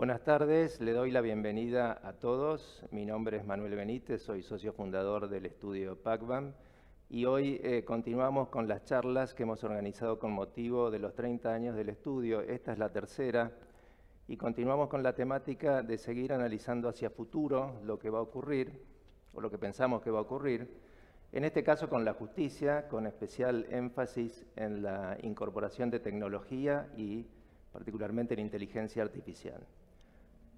Buenas tardes, le doy la bienvenida a todos. Mi nombre es Manuel Benítez, soy socio fundador del estudio PACBAM y hoy eh, continuamos con las charlas que hemos organizado con motivo de los 30 años del estudio. Esta es la tercera y continuamos con la temática de seguir analizando hacia futuro lo que va a ocurrir o lo que pensamos que va a ocurrir, en este caso con la justicia, con especial énfasis en la incorporación de tecnología y particularmente la inteligencia artificial.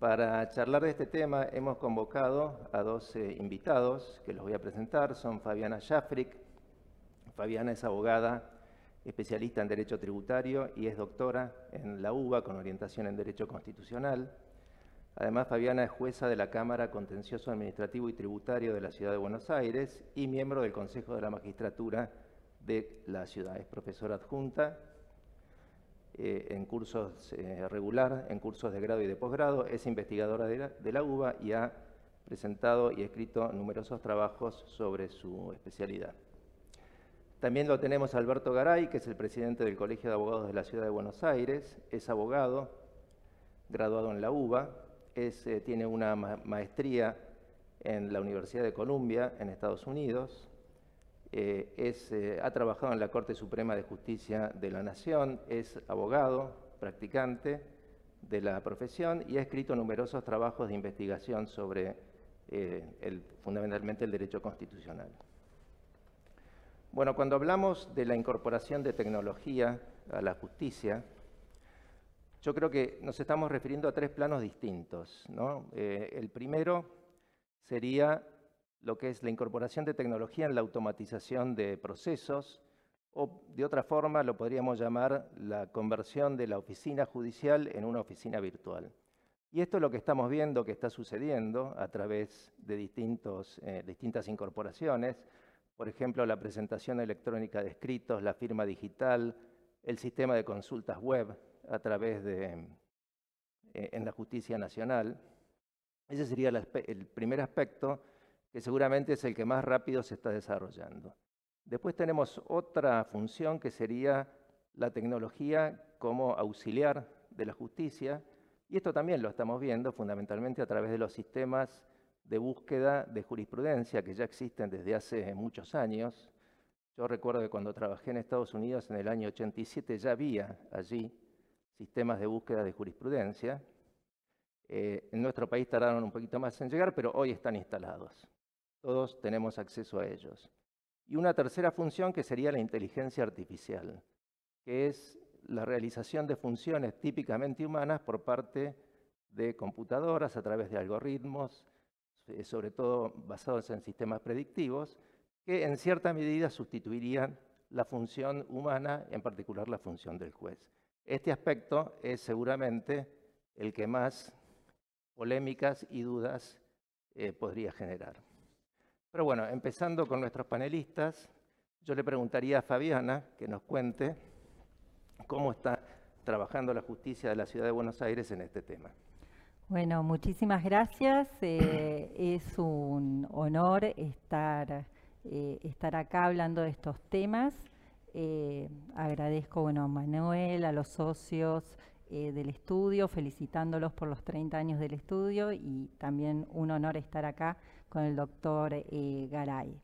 Para charlar de este tema hemos convocado a dos invitados que los voy a presentar. Son Fabiana Schafrick. Fabiana es abogada especialista en Derecho Tributario y es doctora en la UBA con orientación en Derecho Constitucional. Además, Fabiana es jueza de la Cámara Contencioso Administrativo y Tributario de la Ciudad de Buenos Aires y miembro del Consejo de la Magistratura de la ciudad. Es profesora adjunta eh, en cursos eh, regular, en cursos de grado y de posgrado, es investigadora de la, de UBA y ha presentado y escrito numerosos trabajos sobre su especialidad. También lo tenemos Alberto Garay, que es el presidente del Colegio de Abogados de la Ciudad de Buenos Aires, es abogado, graduado en la UBA, es, eh, tiene una ma maestría en la Universidad de Columbia, en Estados Unidos, eh, eh, ha trabajado en la Corte Suprema de Justicia de la Nación, es abogado, practicante de la profesión y ha escrito numerosos trabajos de investigación sobre el, fundamentalmente el derecho constitucional. Bueno, cuando hablamos de la incorporación de tecnología a la justicia, yo creo que nos estamos refiriendo a tres planos distintos. Eh, el primero sería lo que es la incorporación de tecnología en la automatización de procesos, o de otra forma lo podríamos llamar la conversión de la oficina judicial en una oficina virtual. Y esto es lo que estamos viendo que está sucediendo a través de distintos, eh, distintas incorporaciones por ejemplo, la presentación electrónica de escritos, la firma digital, el sistema de consultas web a través de eh, en la justicia nacional. Ese sería el, primer aspecto que seguramente es el que más rápido se está desarrollando. Después tenemos otra función que sería la tecnología como auxiliar de la justicia, y esto también lo estamos viendo fundamentalmente a través de los sistemas de búsqueda de jurisprudencia que ya existen desde hace muchos años. Yo recuerdo que cuando trabajé en Estados Unidos en el año 87 ya había allí sistemas de búsqueda de jurisprudencia. Eh, en nuestro país tardaron un poquito más en llegar, pero hoy están instalados. Todos tenemos acceso a ellos. Y una tercera función que sería la inteligencia artificial, que es la realización de funciones típicamente humanas por parte de computadoras a través de algoritmos, eh, sobre todo basados en sistemas predictivos, que en cierta medida sustituirían la función humana, en particular la función del juez. Este aspecto es seguramente el que más polémicas y dudas eh, podría generar. Pero bueno, empezando con nuestros panelistas, yo le preguntaría a Fabiana que nos cuente cómo está trabajando la justicia de la Ciudad de Buenos Aires en este tema. Bueno, muchísimas gracias. Eh, es un honor estar, eh, estar acá hablando de estos temas. Eh, agradezco bueno, a Manuel, a los socios del estudio, felicitándolos por los 30 años del estudio y también un honor estar acá con el doctor Garay.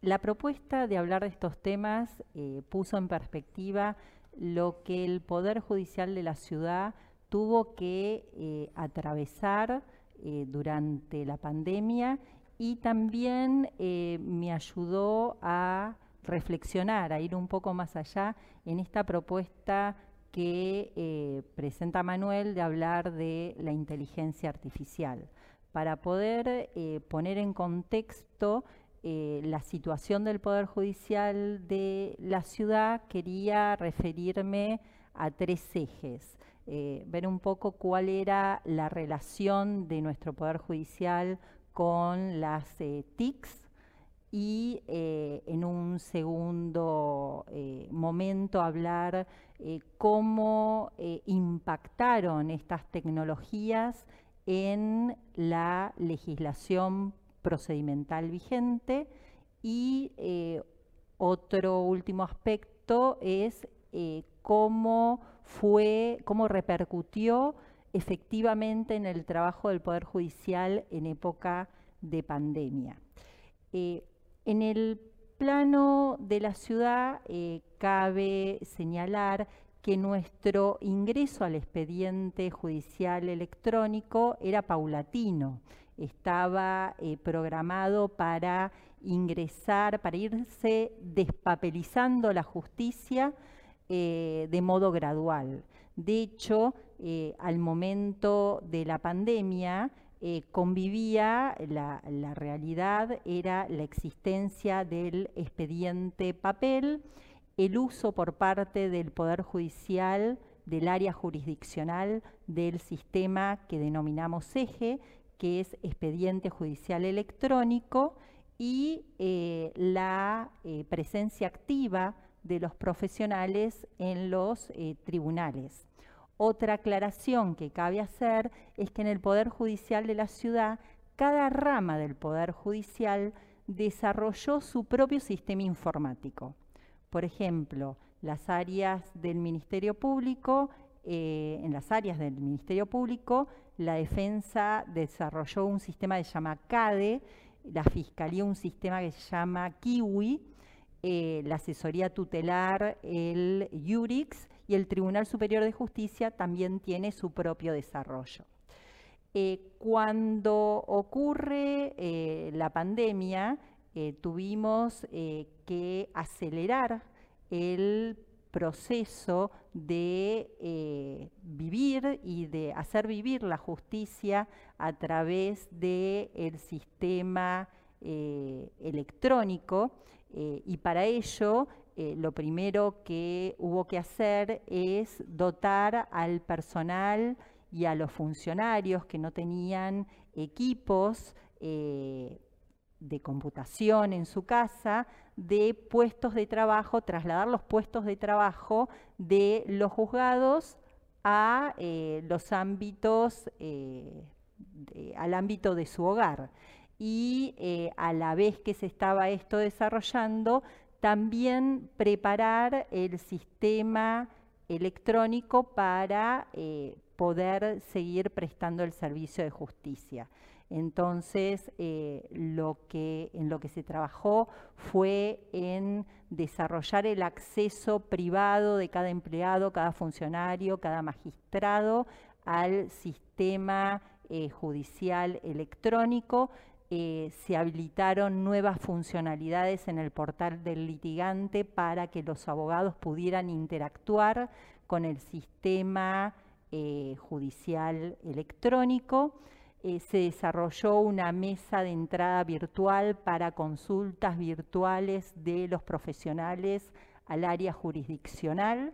la propuesta de hablar de estos temas puso en perspectiva lo que el Poder Judicial de la ciudad tuvo que eh, atravesar eh, durante la pandemia y también eh, me ayudó a reflexionar, a ir un poco más allá en esta propuesta que presenta Manuel de hablar de la inteligencia artificial, para poder poner en contexto la situación del Poder Judicial de la ciudad, quería referirme a tres ejes. Eh, ver un poco cuál era la relación de nuestro Poder Judicial con las eh, TICs y eh, en un segundo momento hablar cómo impactaron estas tecnologías en la legislación procedimental vigente y otro último aspecto es cómo fue, cómo repercutió efectivamente en el trabajo del Poder Judicial en época de pandemia. en el plano de la ciudad cabe señalar que nuestro ingreso al expediente judicial electrónico era paulatino, estaba eh, programado para ingresar, para irse despapelizando la justicia eh, de modo gradual. De hecho, eh, al momento de la pandemia, convivía, la, realidad era la existencia del expediente papel, el uso por parte del Poder Judicial del área jurisdiccional del sistema que denominamos eje, que es expediente judicial electrónico, y eh, la eh, presencia activa de los profesionales en los eh, tribunales. Otra aclaración que cabe hacer es que en el Poder Judicial de la ciudad, cada rama del Poder Judicial desarrolló su propio sistema informático. Por ejemplo, las áreas del Ministerio Público, eh, en las áreas del Ministerio Público, la defensa desarrolló un sistema que se llama CADE, la Fiscalía un sistema que se llama Kiwi, eh, la asesoría tutelar, el Yurix y el Tribunal Superior de Justicia también tiene su propio desarrollo. Eh, cuando ocurre la pandemia, tuvimos que acelerar el proceso de eh, vivir y de hacer vivir la justicia a través del sistema eh, electrónico eh, y para ello lo primero que hubo que hacer es dotar al personal y a los funcionarios que no tenían equipos de computación en su casa de puestos de trabajo, trasladar los puestos de trabajo de los juzgados a eh, los ámbitos, eh, al ámbito de su hogar. Y eh, a la vez que se estaba esto desarrollando, también preparar el sistema electrónico para poder seguir prestando el servicio de justicia. Entonces, eh, lo que, en lo que se trabajó fue en desarrollar el acceso privado de cada empleado, cada funcionario, cada magistrado al sistema eh, judicial electrónico. Eh, se habilitaron nuevas funcionalidades en el portal del litigante para que los abogados pudieran interactuar con el sistema judicial electrónico. Eh, se desarrolló una mesa de entrada virtual para consultas virtuales de los profesionales al área jurisdiccional.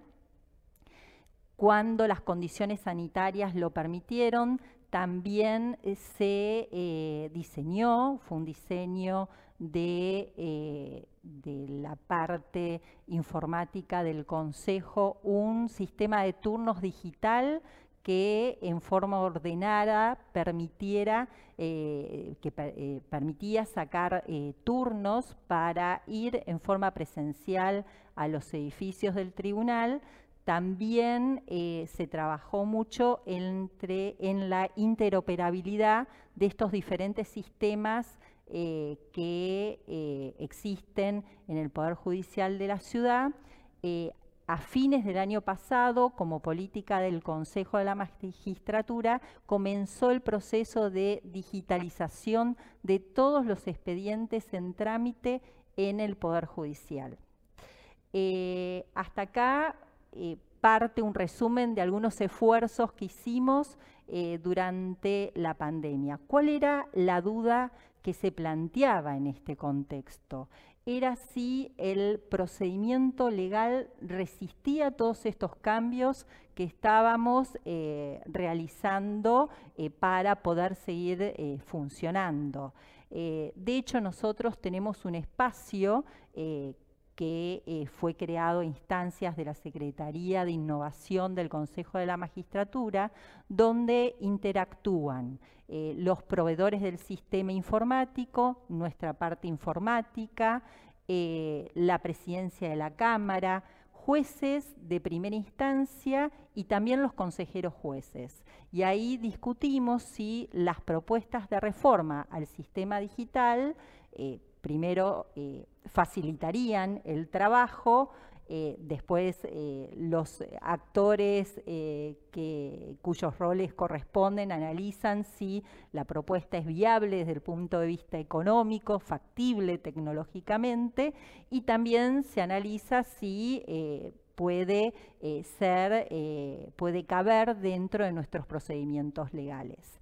Cuando las condiciones sanitarias lo permitieron, también eh, se eh, diseñó, fue un diseño de, de, la parte informática del Consejo, un sistema de turnos digital que en forma ordenada permitiera, eh, que eh, permitía sacar eh, turnos para ir en forma presencial a los edificios del tribunal. También se trabajó mucho entre, en la interoperabilidad de estos diferentes sistemas que existen en el Poder Judicial de la ciudad a fines del año pasado, como política del Consejo de la Magistratura, comenzó el proceso de digitalización de todos los expedientes en trámite en el Poder Judicial. Eh, hasta acá eh, parte un resumen de algunos esfuerzos que hicimos eh, durante la pandemia. ¿Cuál era la duda que se planteaba en este contexto? era si el procedimiento legal resistía todos estos cambios que estábamos eh, realizando para poder seguir funcionando. de hecho, nosotros tenemos un espacio que fue creado a instancias de la Secretaría de Innovación del Consejo de la Magistratura, donde interactúan eh, los proveedores del sistema informático, nuestra parte informática, eh, la presidencia de la Cámara, jueces de primera instancia y también los consejeros jueces. Y ahí discutimos si las propuestas de reforma al sistema digital, eh, primero, eh, facilitarían el trabajo, eh, después eh, los actores cuyos roles corresponden analizan si la propuesta es viable desde el punto de vista económico, factible tecnológicamente y también se analiza si puede ser, puede caber dentro de nuestros procedimientos legales.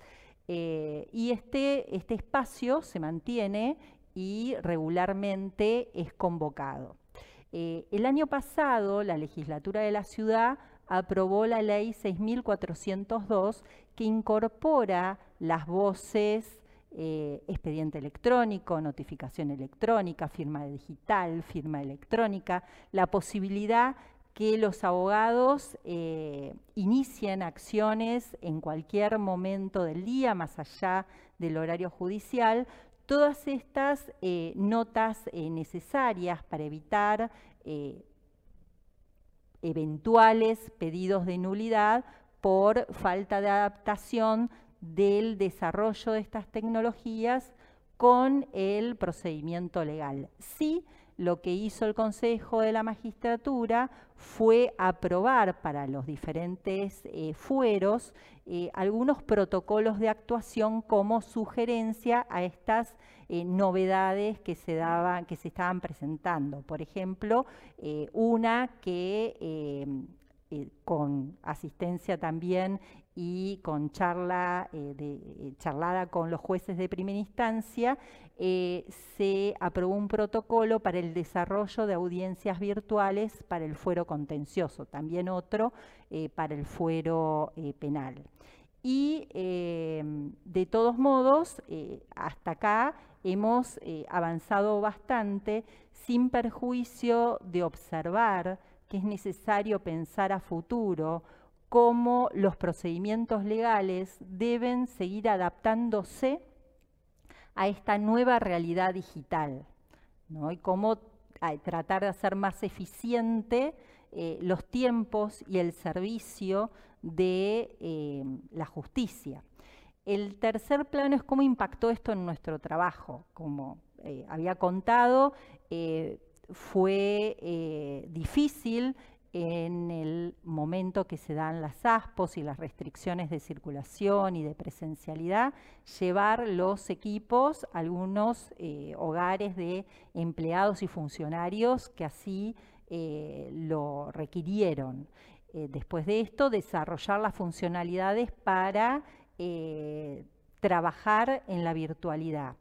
y este, este espacio se mantiene y regularmente es convocado. Eh, el año pasado, la legislatura de la ciudad aprobó la ley 6402 que incorpora las voces eh, expediente electrónico, notificación electrónica, firma digital, firma electrónica, la posibilidad que los abogados eh, inicien acciones en cualquier momento del día, más allá del horario judicial, Todas estas eh, notas eh, necesarias para evitar eh, eventuales pedidos de nulidad por falta de adaptación del desarrollo de estas tecnologías con el procedimiento legal. Sí, lo que hizo el Consejo de la Magistratura fue aprobar para los diferentes eh, fueros eh, algunos protocolos de actuación como sugerencia a estas eh, novedades que se, daban, que se estaban presentando. Por ejemplo, una que con asistencia también y con charla eh, de, eh, charlada con los jueces de primera instancia, eh, se aprobó un protocolo para el desarrollo de audiencias virtuales para el fuero contencioso, también otro para el fuero penal. Y de todos modos, hasta acá hemos avanzado bastante sin perjuicio de observar que es necesario pensar a futuro cómo los procedimientos legales deben seguir adaptándose a esta nueva realidad digital y cómo tratar de hacer más eficiente eh, los tiempos y el servicio de eh, la justicia. El tercer plano es cómo impactó esto en nuestro trabajo. Como eh, había contado, fue difícil en el momento que se dan las ASPOS y las restricciones de circulación y de presencialidad, llevar los equipos a algunos eh, hogares de empleados y funcionarios que así eh, lo requirieron. Eh, después de esto, desarrollar las funcionalidades para trabajar en la virtualidad.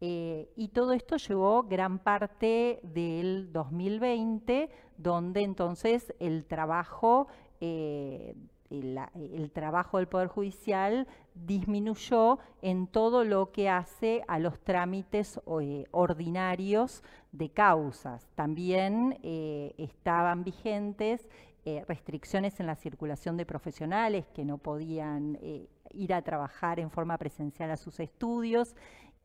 Eh, y todo esto llevó gran parte del 2020, donde entonces el trabajo, eh, el, trabajo del Poder Judicial disminuyó en todo lo que hace a los trámites eh, ordinarios de causas. También estaban vigentes restricciones en la circulación de profesionales que no podían ir a trabajar en forma presencial a sus estudios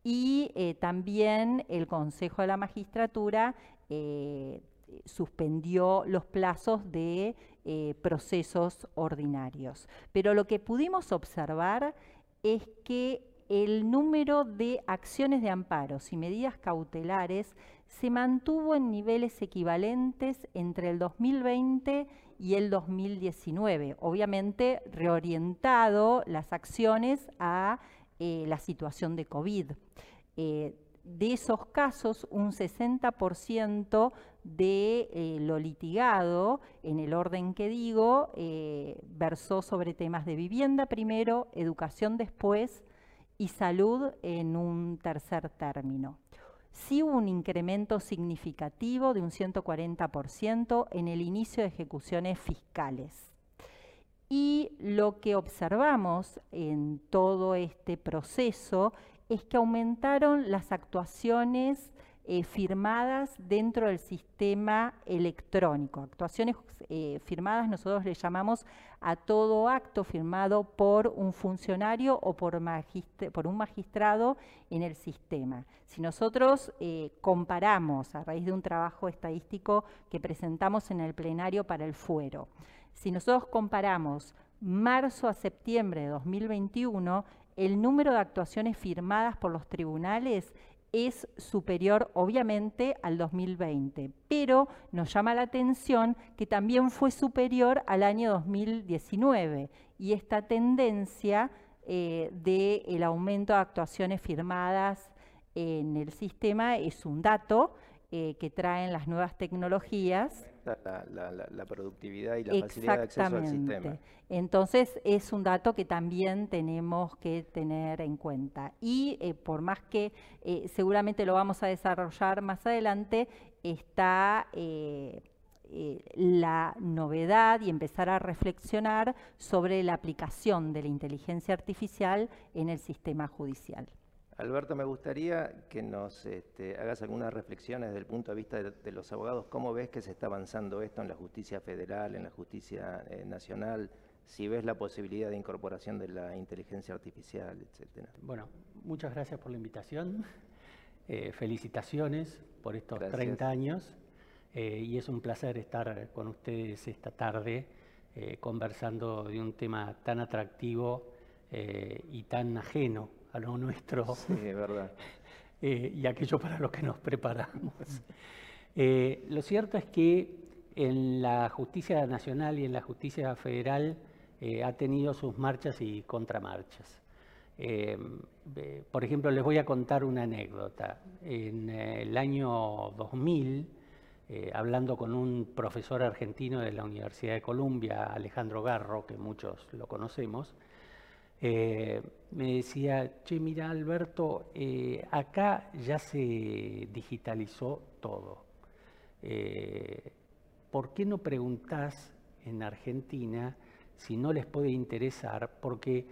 y eh, también el Consejo de la Magistratura eh, suspendió los plazos de eh, procesos ordinarios. Pero lo que pudimos observar es que el número de acciones de amparos y medidas cautelares se mantuvo en niveles equivalentes entre el 2020 y el 2019, obviamente reorientado las acciones a eh, la situación de COVID. Eh, de esos casos, un 60% de eh, lo litigado, en el orden que digo, versó sobre temas de vivienda primero, educación después y salud en un tercer término. Sí hubo un incremento significativo de un 140% en el inicio de ejecuciones fiscales. Y lo que observamos en todo este proceso es que aumentaron las actuaciones eh, firmadas dentro del sistema electrónico. Actuaciones eh, firmadas nosotros le llamamos a todo acto firmado por un funcionario o por, un magistrado en el sistema. Si nosotros eh, comparamos a raíz de un trabajo estadístico que presentamos en el plenario para el fuero, si nosotros comparamos marzo a septiembre de 2021, el número de actuaciones firmadas por los tribunales es superior obviamente al 2020, pero nos llama la atención que también fue superior al año 2019 y esta tendencia eh, del aumento de actuaciones firmadas en el sistema es un dato eh, que traen las nuevas tecnologías la, productividad y la facilidad de acceso al sistema. Entonces es un dato que también tenemos que tener en cuenta. Y eh, por más que eh, seguramente lo vamos a desarrollar más adelante, está eh, la novedad y empezar a reflexionar sobre la aplicación de la inteligencia artificial en el sistema judicial. Alberto, me gustaría que nos este, hagas algunas reflexiones desde el punto de vista de, los abogados. ¿Cómo ves que se está avanzando esto en la justicia federal, en la justicia eh, nacional? Si ves la posibilidad de incorporación de la inteligencia artificial, etcétera. Bueno, muchas gracias por la invitación. Eh, felicitaciones por estos 30 años. Eh, y es un placer estar con ustedes esta tarde conversando de un tema tan atractivo y tan ajeno a lo nuestro. Sí, es verdad. Eh, y aquello para lo que nos preparamos. Eh, lo cierto es que en la justicia nacional y en la justicia federal eh, ha tenido sus marchas y contramarchas. por ejemplo, les voy a contar una anécdota. En el año 2000, hablando con un profesor argentino de la Universidad de Columbia, Alejandro Garro, que muchos lo conocemos, eh, me decía, che, mira Alberto, eh, acá ya se digitalizó todo. Eh, ¿Por qué no preguntás en Argentina si no les puede interesar? Porque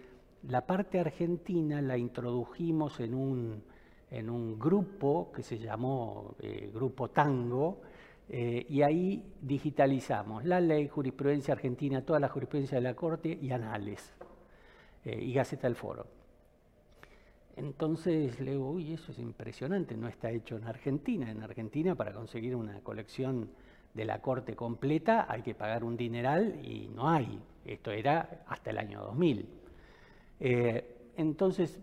la parte argentina la introdujimos en un, en un grupo que se llamó Grupo Tango, y ahí digitalizamos la ley, jurisprudencia argentina, toda la jurisprudencia de la Corte y anales. Eh, y Gaceta del Foro. Entonces le digo, uy, eso es impresionante, no está hecho en Argentina. En Argentina para conseguir una colección de la corte completa hay que pagar un dineral y no hay. Esto era hasta el año 2000. Eh, entonces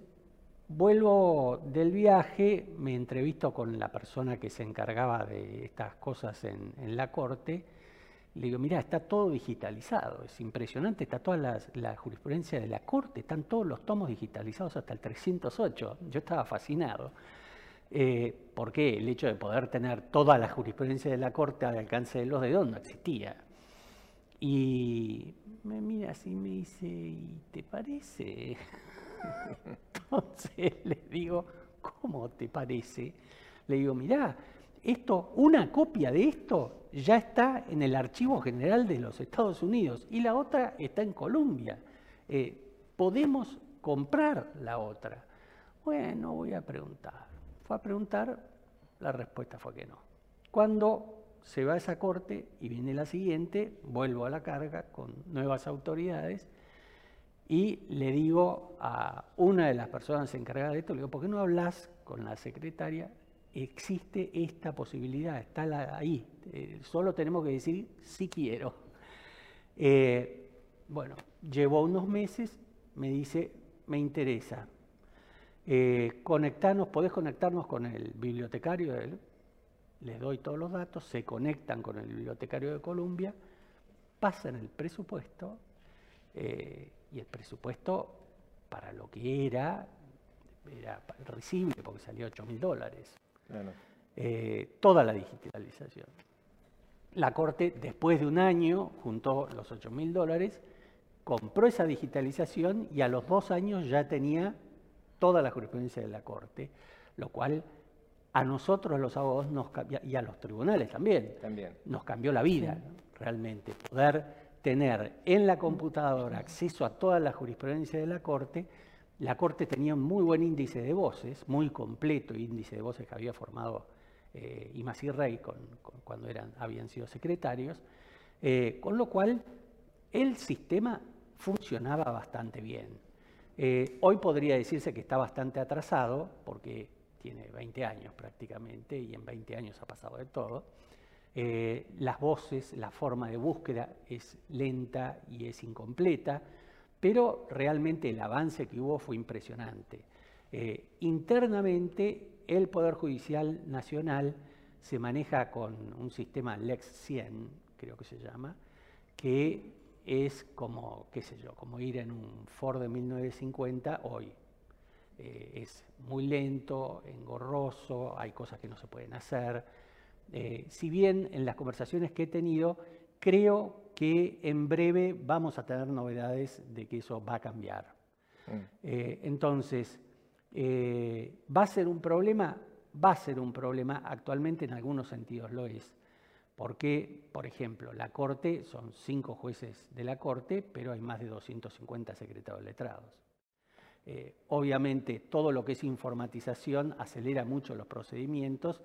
vuelvo del viaje, me entrevisto con la persona que se encargaba de estas cosas en, en la corte le digo, mira, está todo digitalizado, es impresionante, está toda la, jurisprudencia de la Corte, están todos los tomos digitalizados hasta el 308. Yo estaba fascinado. Eh, porque el hecho de poder tener toda la jurisprudencia de la Corte al alcance de los dedos no existía. Y me mira así y me dice, ¿y te parece? Entonces le digo, ¿cómo te parece? Le digo, mirá, esto, una copia de esto ya está en el Archivo General de los Estados Unidos y la otra está en Colombia. Eh, podemos comprar la otra. Bueno, voy a preguntar. Fue a preguntar, la respuesta fue que no. Cuando se va a esa corte y viene la siguiente, vuelvo a la carga con nuevas autoridades y le digo a una de las personas encargadas de esto, le digo, ¿por qué no hablas con la secretaria existe esta posibilidad, está ahí. Eh, solo tenemos que decir si quiero. Eh, bueno, llevó unos meses, me dice, me interesa. Eh, conectarnos, podés conectarnos con el bibliotecario, de les doy todos los datos, se conectan con el bibliotecario de Columbia, pasan el presupuesto y el presupuesto para lo que era, era recible porque salió 8 mil dólares. Eh, toda la digitalización. La Corte, después de un año, juntó los 8 mil dólares, compró esa digitalización y a los dos años ya tenía toda la jurisprudencia de la Corte, lo cual a nosotros los abogados nos y a los tribunales también, también. nos cambió la vida realmente. Poder tener en la computadora acceso a toda la jurisprudencia de la Corte la Corte tenía un muy buen índice de voces, muy completo índice de voces que había formado y Masí Rey cuando habían sido secretarios, con lo cual el sistema funcionaba bastante bien. hoy podría decirse que está bastante atrasado porque tiene 20 años prácticamente y en 20 años ha pasado de todo. Eh, las voces, la forma de búsqueda es lenta y es incompleta, pero realmente el avance que hubo fue impresionante. Eh, internamente, el Poder Judicial Nacional se maneja con un sistema Lex 100, creo que se llama, que es como, qué sé yo, como ir en un Ford de 1950 hoy. Eh, es muy lento, engorroso, hay cosas que no se pueden hacer eh, si bien en las conversaciones que he tenido, creo que en breve vamos a tener novedades de que eso va a cambiar. Mm. Eh, entonces, eh, ¿va a ser un problema? Va a ser un problema, actualmente en algunos sentidos lo es. Porque, por ejemplo, la Corte, son cinco jueces de la Corte, pero hay más de 250 secretarios letrados. obviamente, todo lo que es informatización acelera mucho los procedimientos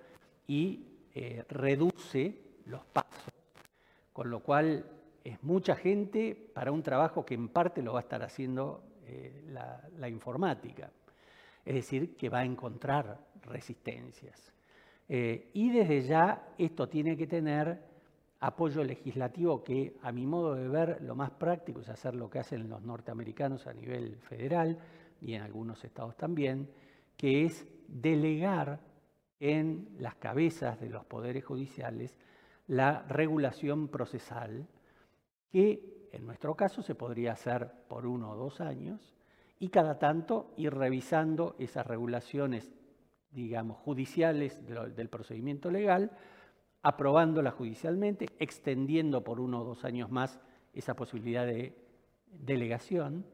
y eh, reduce los pasos, con lo cual es mucha gente para un trabajo que en parte lo va a estar haciendo eh, la, informática. Es decir, que va a encontrar resistencias. Eh, y desde ya esto tiene que tener apoyo legislativo que a mi modo de ver lo más práctico es hacer lo que hacen los norteamericanos a nivel federal y en algunos estados también, que es delegar en las cabezas de los poderes judiciales la regulación procesal, que en nuestro caso se podría hacer por uno o dos años, y cada tanto ir revisando esas regulaciones, digamos, judiciales del procedimiento legal, aprobándolas judicialmente, extendiendo por uno o dos años más esa posibilidad de delegación.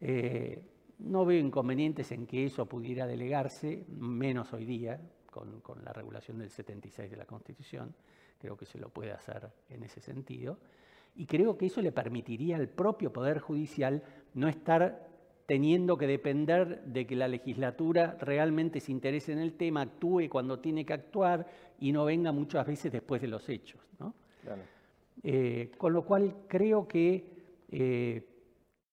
Eh, no veo inconvenientes en que eso pudiera delegarse, menos hoy día, con, la regulación del 76 de la Constitución. Creo que se lo puede hacer en ese sentido. Y creo que eso le permitiría al propio Poder Judicial no estar teniendo que depender de que la legislatura realmente se interese en el tema, actúe cuando tiene que actuar y no venga muchas veces después de los hechos. Eh, con lo cual creo que eh,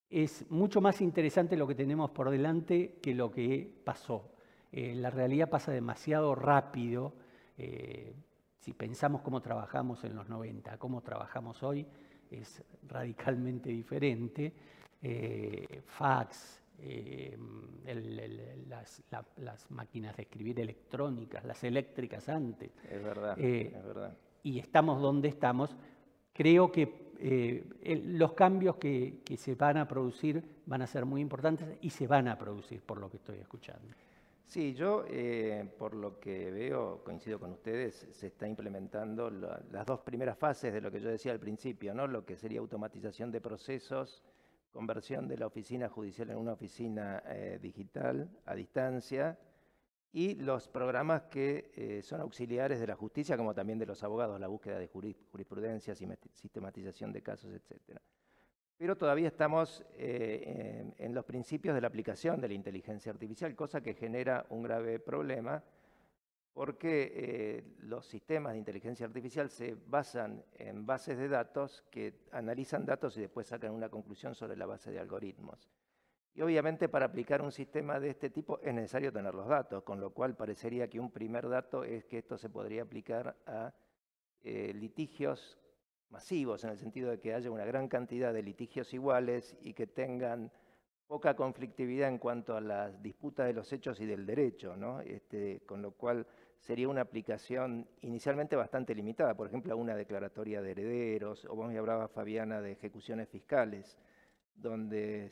es mucho más interesante lo que tenemos por delante que lo que pasó. Eh, la realidad pasa demasiado rápido. Si pensamos cómo trabajamos en los 90, cómo trabajamos hoy, es radicalmente diferente. Eh, fax, las, máquinas de escribir electrónicas, las eléctricas antes. Es verdad, es verdad. Y estamos donde estamos. Creo que los cambios que, que se van a producir van a ser muy importantes y se van a producir por lo que estoy escuchando. Sí, yo eh, por lo que veo, coincido con ustedes, se está implementando las dos primeras fases de lo que yo decía al principio, ¿no? lo que sería automatización de procesos, conversión de la oficina judicial en una oficina eh, digital a distancia y los programas que eh, son auxiliares de la justicia, como también de los abogados, la búsqueda de jurisprudencia, sistematización de casos, etcétera. Pero todavía estamos eh, en, los principios de la aplicación de la inteligencia artificial, cosa que genera un grave problema porque eh, los sistemas de inteligencia artificial se basan en bases de datos que analizan datos y después sacan una conclusión sobre la base de algoritmos. Y obviamente para aplicar un sistema de este tipo es necesario tener los datos, con lo cual parecería que un primer dato es que esto se podría aplicar a eh, litigios masivos, en el sentido de que haya una gran cantidad de litigios iguales y que tengan poca conflictividad en cuanto a las disputas de los hechos y del derecho, ¿no? Este, con lo cual sería una aplicación inicialmente bastante limitada, por ejemplo, a una declaratoria de herederos, o vos me hablabas, Fabiana, de ejecuciones fiscales, donde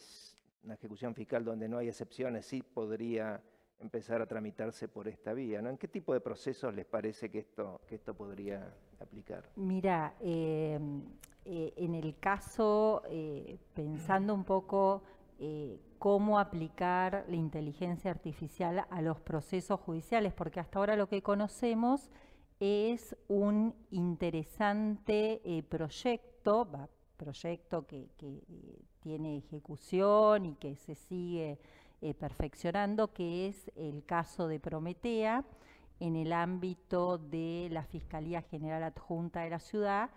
una ejecución fiscal donde no hay excepciones sí podría empezar a tramitarse por esta vía. ¿no? ¿En qué tipo de procesos les parece que esto, que esto podría aplicar? Mira, em, eh, en el caso, eh, pensando un poco eh, cómo aplicar la inteligencia artificial a los procesos judiciales, porque hasta ahora lo que conocemos es un interesante proyecto, proyecto que tiene ejecución y que se sigue perfeccionando, que es el caso de Prometea, en el ámbito de la Fiscalía General Adjunta de la ciudad,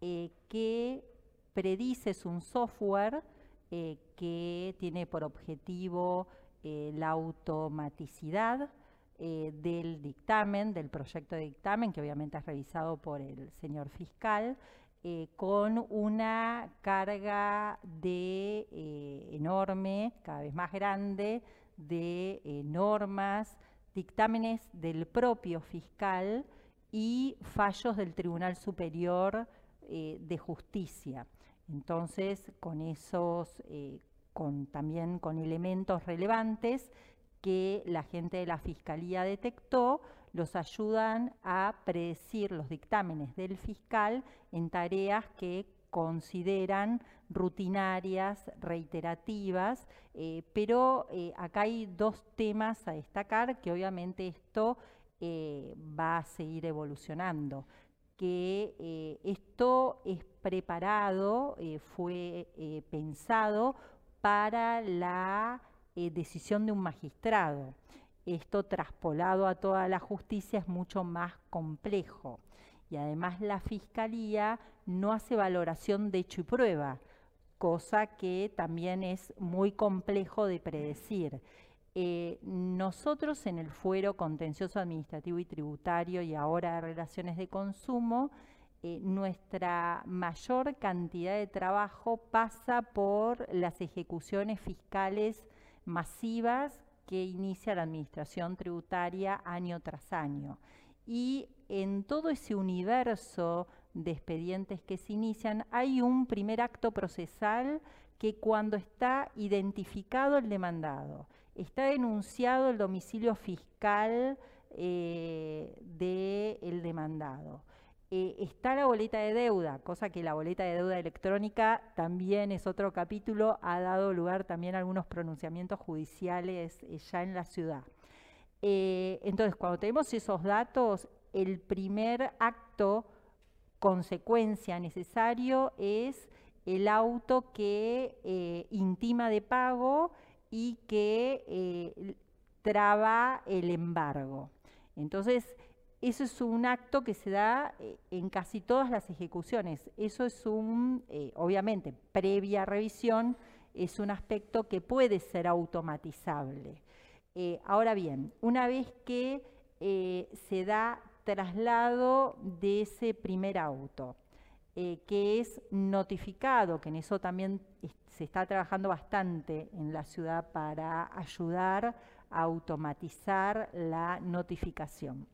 eh, que predice un software eh, que tiene por objetivo eh, la automaticidad del dictamen, del proyecto de dictamen, que obviamente es revisado por el señor fiscal, con una carga de enorme, cada vez más grande, de normas, dictámenes del propio fiscal y fallos del Tribunal Superior eh, de Justicia. Entonces, con esos, eh, con, también con elementos relevantes que la gente de la Fiscalía detectó, los ayudan a predecir los dictámenes del fiscal en tareas que consideran rutinarias, reiterativas, eh, pero eh, acá hay dos temas a destacar que obviamente esto eh, va a seguir evolucionando que esto es preparado, fue pensado para la decisión de un magistrado. Esto traspolado a toda la justicia es mucho más complejo y además la Fiscalía no hace valoración de hecho y prueba, cosa que también es muy complejo de predecir. Eh, nosotros en el fuero contencioso administrativo y tributario y ahora de relaciones de consumo, eh, nuestra mayor cantidad de trabajo pasa por las ejecuciones fiscales masivas que inicia la administración tributaria año tras año. Y en todo ese universo de expedientes que se inician, hay un primer acto procesal que cuando está identificado el demandado, está denunciado el domicilio fiscal eh, del demandado, eh, está la boleta de deuda, cosa que la boleta de deuda electrónica también es otro capítulo, ha dado lugar también a algunos pronunciamientos judiciales eh, ya en la ciudad. entonces, cuando tenemos esos datos, el primer acto consecuencia necesario es el auto que eh, intima de pago y que eh, traba el embargo. Entonces, eso es un acto que se da eh, en casi todas las ejecuciones. Eso es un, obviamente, previa revisión, es un aspecto que puede ser automatizable. ahora bien, una vez que se da traslado de ese primer auto, eh, que es notificado, que en eso también se está trabajando bastante en la ciudad para ayudar a automatizar la notificación.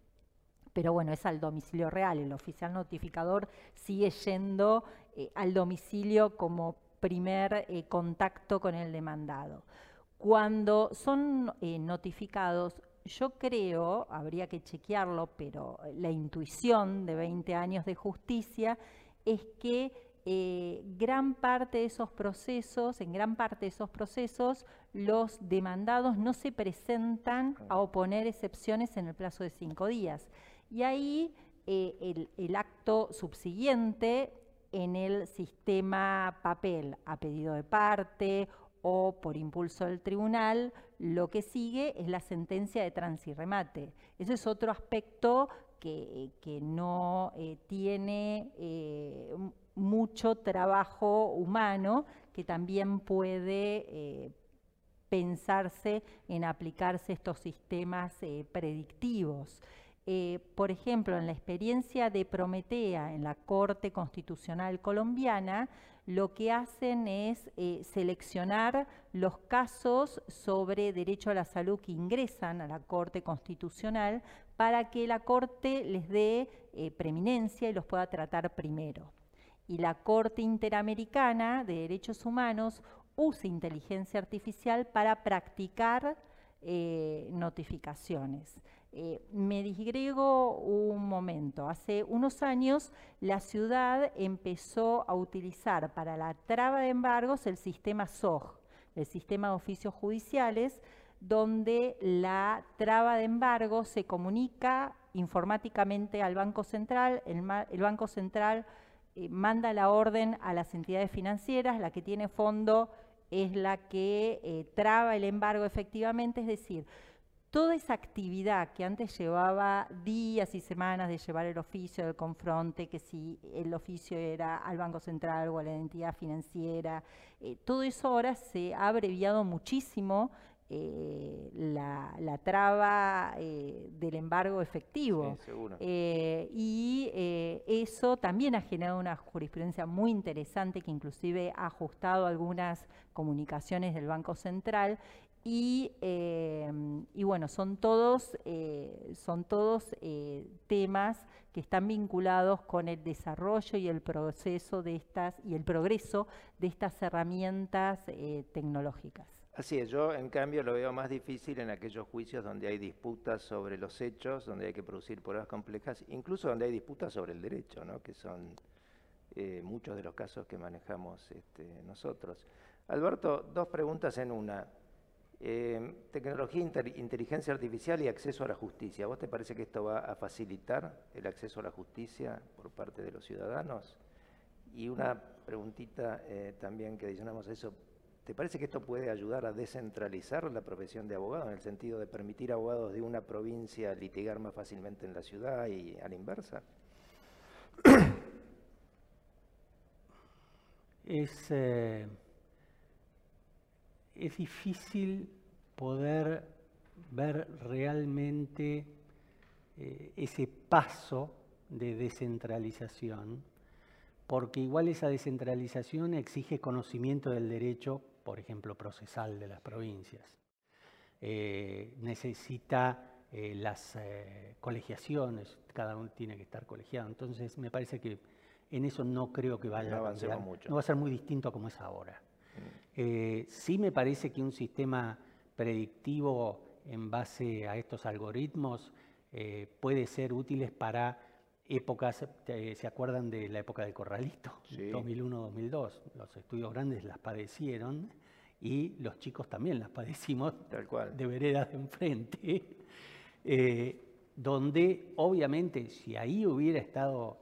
Pero bueno, es al domicilio real, el oficial notificador sigue yendo eh, al domicilio como primer eh, contacto con el demandado. Cuando son notificados, yo creo, habría que chequearlo, pero la intuición de 20 años de justicia es que eh, gran parte de esos procesos, en gran parte de esos procesos, los demandados no se presentan a oponer excepciones en el plazo de cinco días. Y ahí eh, el acto subsiguiente en el sistema papel a pedido de parte o por impulso del tribunal, lo que sigue es la sentencia de transirremate. Ese es otro aspecto que, no eh, tiene eh, mucho trabajo humano, que también puede pensarse en aplicarse estos sistemas predictivos. Por ejemplo, en la experiencia de Prometea en la Corte Constitucional Colombiana, lo que hacen es eh, seleccionar los casos sobre derecho a la salud que ingresan a la Corte Constitucional para que la Corte les dé eh, preeminencia y los pueda tratar primero. Y la Corte Interamericana de Derechos Humanos usa inteligencia artificial para practicar eh, notificaciones. Eh, me disgrego un momento. Hace unos años la ciudad empezó a utilizar para la traba de embargos el sistema SOG, el sistema de oficios judiciales, donde la traba de embargo se comunica informáticamente al Banco Central, el, Banco Central eh, manda la orden a las entidades financieras, la que tiene fondo es la que eh, traba el embargo efectivamente, es decir, toda esa actividad que antes llevaba días y semanas de llevar el oficio del confronte, que si el oficio era al Banco Central o a la entidad financiera, eh, todo eso ahora se ha abreviado muchísimo eh, la, traba eh, del embargo efectivo. y eso también ha generado una jurisprudencia muy interesante que inclusive ha ajustado algunas comunicaciones del Banco Central Em, y, bueno, son todos, eh, son todos eh, temas que están vinculados con el desarrollo y el proceso de estas y el progreso de estas herramientas eh, tecnológicas. Así es, yo en cambio lo veo más difícil en aquellos juicios donde hay disputas sobre los hechos, donde hay que producir pruebas complejas, incluso donde hay disputas sobre el derecho, ¿no? que son muchos de los casos que manejamos este, nosotros. Alberto, dos preguntas en una. Eh, tecnología, inteligencia artificial y acceso a la justicia. ¿Vos te parece que esto va a facilitar el acceso a la justicia por parte de los ciudadanos? Y una preguntita eh, también que adicionamos a eso. ¿Te parece que esto puede ayudar a descentralizar la profesión de abogado en el sentido de permitir a abogados de una provincia litigar más fácilmente en la ciudad y a la inversa? Es... Eh, es difícil poder ver realmente eh, ese paso de descentralización, porque igual esa descentralización exige conocimiento del derecho, por ejemplo, procesal de las provincias. Eh, necesita eh, las colegiaciones, cada uno tiene que estar colegiado. Entonces, me parece que en eso no creo que vaya a cambiar. No va a ser muy distinto como es ahora. Eh, sí me parece que un sistema predictivo en base a estos algoritmos eh, puede ser útil para épocas, ¿se acuerdan de la época del corralito? 2001-2002. Los estudios grandes las padecieron y los chicos también las padecimos de veredas de enfrente. Eh, donde obviamente si ahí hubiera estado,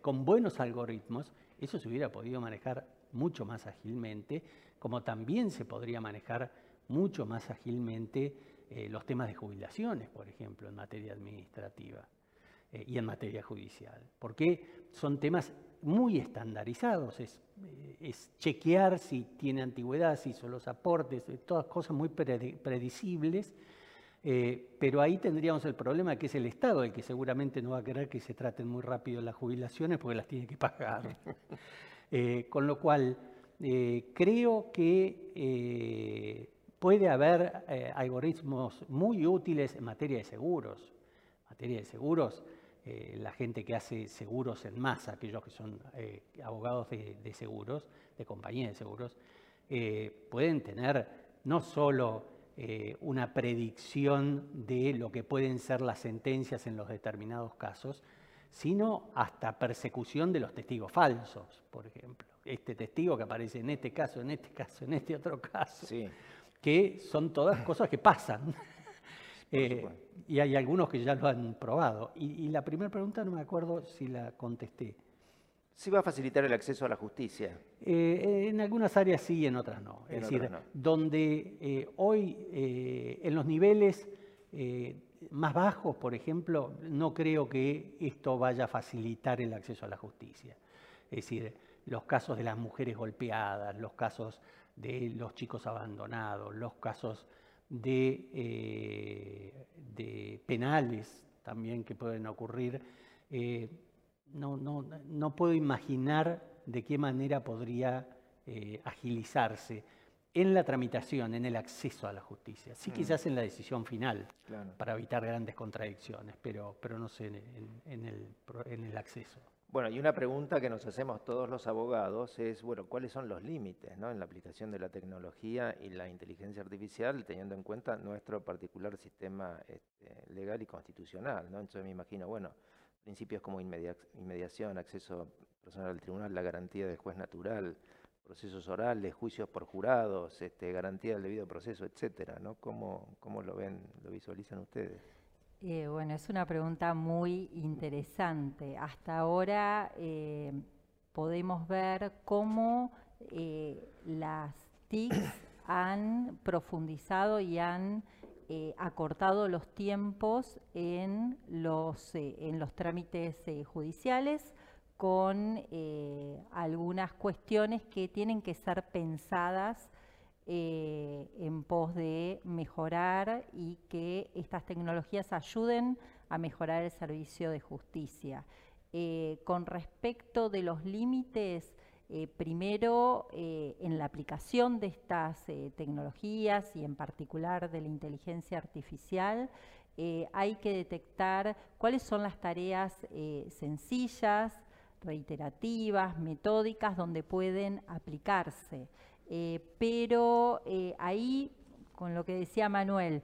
con buenos algoritmos, eso se hubiera podido manejar mucho más ágilmente, como también se podría manejar mucho más ágilmente eh, los temas de jubilaciones, por ejemplo, en materia administrativa eh, y en materia judicial, porque son temas muy estandarizados, es, eh, chequear si tiene antigüedad, si son los aportes, todas cosas muy predecibles, pero ahí tendríamos el problema que es el Estado, el que seguramente no va a querer que se traten muy rápido las jubilaciones porque las tiene que pagar. Eh, con lo cual, eh, creo que eh, puede haber algoritmos muy útiles en materia de seguros. En materia de seguros, la gente que hace seguros en masa, aquellos que son abogados de, de, seguros, de compañías de seguros, pueden tener no solo una predicción de lo que pueden ser las sentencias en los determinados casos, sino hasta persecución de los testigos falsos, por ejemplo. Este testigo que aparece en este caso, en este caso, en este otro caso, que son todas cosas que pasan. Eh, y hay algunos que ya lo han probado. Y, la primera pregunta no me acuerdo si la contesté. ¿Sí va a facilitar el acceso a la justicia? Eh, en algunas áreas sí y en otras no. es decir, donde eh, hoy en los niveles más bajos, por ejemplo, no creo que esto vaya a facilitar el acceso a la justicia. Es decir, los casos de las mujeres golpeadas, los casos de los chicos abandonados, los casos de, eh, penales también que pueden ocurrir, eh, no, puedo imaginar de qué manera podría eh, agilizarse en la tramitación, en el acceso a la justicia. Sí, mm. quizás en la decisión final, para evitar grandes contradicciones, pero, pero no sé, en, el, en el acceso. Bueno, y una pregunta que nos hacemos todos los abogados es, bueno, ¿cuáles son los límites ¿no? en la aplicación de la tecnología y la inteligencia artificial, teniendo en cuenta nuestro particular sistema este, legal y constitucional? ¿no? Entonces me imagino, bueno, principios como inmediación, acceso personal al tribunal, la garantía del juez natural, procesos orales, juicios por jurados, este, garantía del debido proceso, etcétera, ¿no? ¿Cómo, ¿Cómo, lo ven, lo visualizan ustedes? Eh, bueno, es una pregunta muy interesante. Hasta ahora eh, podemos ver cómo eh, las TIC han profundizado y han acortado los tiempos en los, en los trámites judiciales con algunas cuestiones que tienen que ser pensadas en pos de mejorar y que estas tecnologías ayuden a mejorar el servicio de justicia. con respecto de los límites, eh, primero, eh, en la aplicación de estas eh, tecnologías y en particular de la inteligencia artificial, hay que detectar cuáles son las tareas sencillas, reiterativas, metódicas, donde pueden aplicarse. pero ahí, con lo que decía Manuel,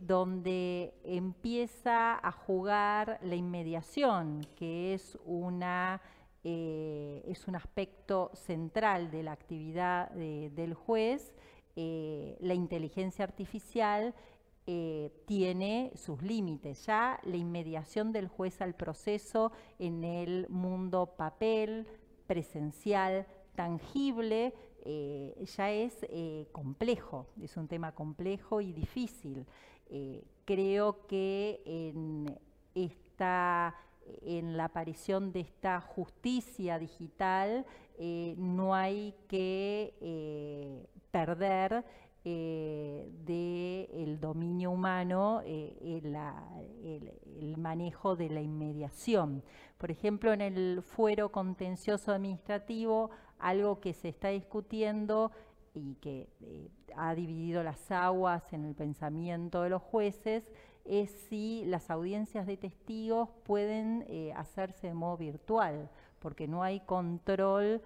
donde empieza a jugar la inmediación, que es una eh, es un aspecto central de la actividad del juez, eh, la inteligencia artificial eh, tiene sus límites. Ya la inmediación del juez al proceso en el mundo papel, presencial, tangible, ya es complejo, es un tema complejo y difícil. creo que en esta en la aparición de esta justicia digital, eh, no hay que eh, perder eh, del dominio humano el, el, manejo de la inmediación. Por ejemplo, en el fuero contencioso administrativo, algo que se está discutiendo y que ha dividido las aguas en el pensamiento de los jueces es si las audiencias de testigos pueden eh, hacerse de modo virtual, porque no hay control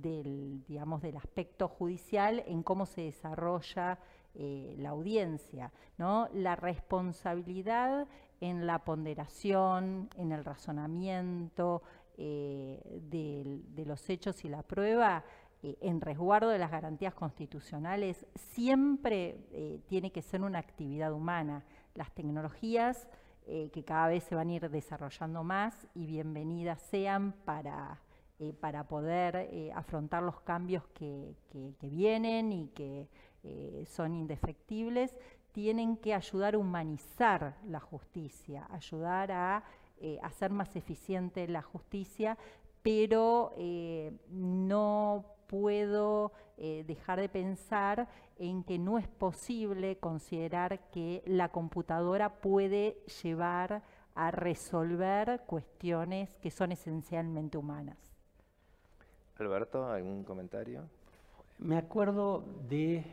del, digamos, del aspecto judicial en cómo se desarrolla eh, la audiencia. ¿no? La responsabilidad en la ponderación, en el razonamiento eh, de los hechos y la prueba, eh, en resguardo de las garantías constitucionales siempre tiene que ser una actividad humana. Las tecnologías que cada vez se van a ir desarrollando más y bienvenidas sean para, para poder afrontar los cambios que, vienen y que son indefectibles, tienen que ayudar a humanizar la justicia, ayudar a hacer más eficiente la justicia, pero no puedo eh, dejar de pensar en que no es posible considerar que la computadora puede llevar a resolver cuestiones que son esencialmente humanas. Alberto, ¿algún comentario? Me acuerdo de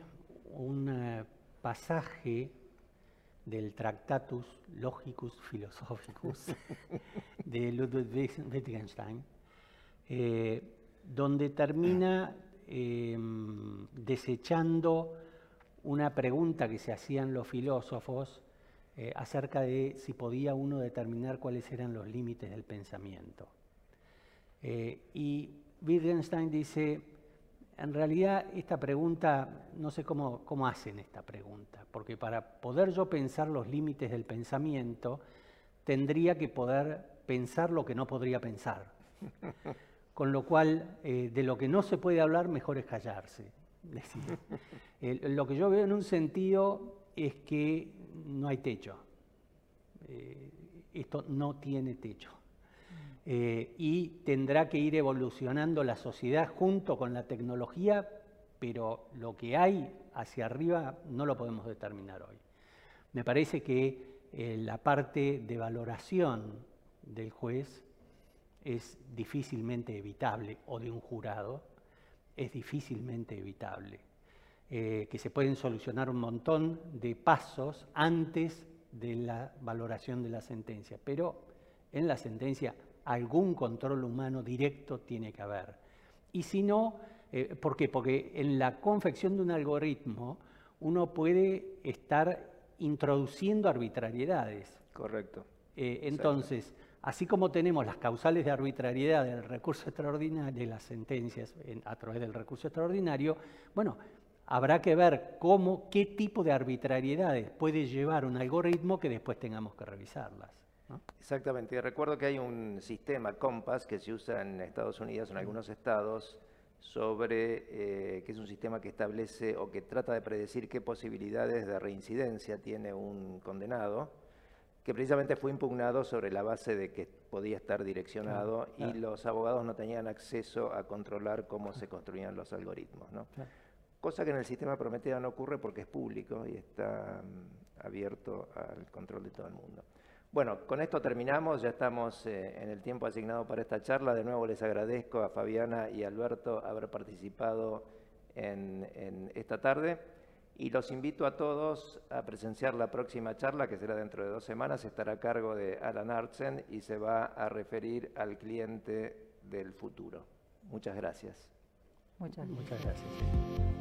un eh, pasaje del Tractatus Logicus Philosophicus de Ludwig Wittgenstein, eh, donde termina em, desechando una pregunta que se hacían los filósofos eh, acerca de si podía uno determinar cuáles eran los límites del pensamiento. Eh, y Wittgenstein dice, en realidad esta pregunta, no sé cómo, cómo hacen esta pregunta, porque para poder yo pensar los límites del pensamiento, tendría que poder pensar lo que no podría pensar. con lo cual eh, de lo que no se puede hablar mejor es callarse. lo que yo veo en un sentido es que no hay techo. Eh, esto no tiene techo. Eh, y tendrá que ir evolucionando la sociedad junto con la tecnología, pero lo que hay hacia arriba no lo podemos determinar hoy. Me parece que la parte de valoración del juez es difícilmente evitable, o de un jurado, es difícilmente evitable. Eh, que se pueden solucionar un montón de pasos antes de la valoración de la sentencia, pero en la sentencia algún control humano directo tiene que haber. Y si no, eh, ¿por qué? Porque en la confección de un algoritmo uno puede estar introduciendo arbitrariedades. Correcto. Eh, entonces, Así como tenemos las causales de arbitrariedad del recurso extraordinario, de las sentencias a través del recurso extraordinario, bueno, habrá que ver cómo, qué tipo de arbitrariedades puede llevar un algoritmo que después tengamos que revisarlas. Exactamente. Recuerdo que hay un sistema, COMPAS, que se usa en Estados Unidos, en algunos estados, sobre, eh, que es un sistema que establece o que trata de predecir qué posibilidades de reincidencia tiene un condenado, que precisamente fue impugnado sobre la base de que podía estar direccionado y los abogados no tenían acceso a controlar cómo se construían los algoritmos. ¿no? Cosa que en el sistema Prometeo no ocurre porque es público y está mm, abierto al control de todo el mundo. Bueno, con esto terminamos, ya estamos eh, en el tiempo asignado para esta charla. De nuevo les agradezco a Fabiana y Alberto haber participado en, en esta tarde y los invito a todos a presenciar la próxima charla que será dentro de dos semanas. Estará a cargo de Alan Artsen y se va a referir al cliente del futuro. Muchas gracias. Muchas, Muchas gracias.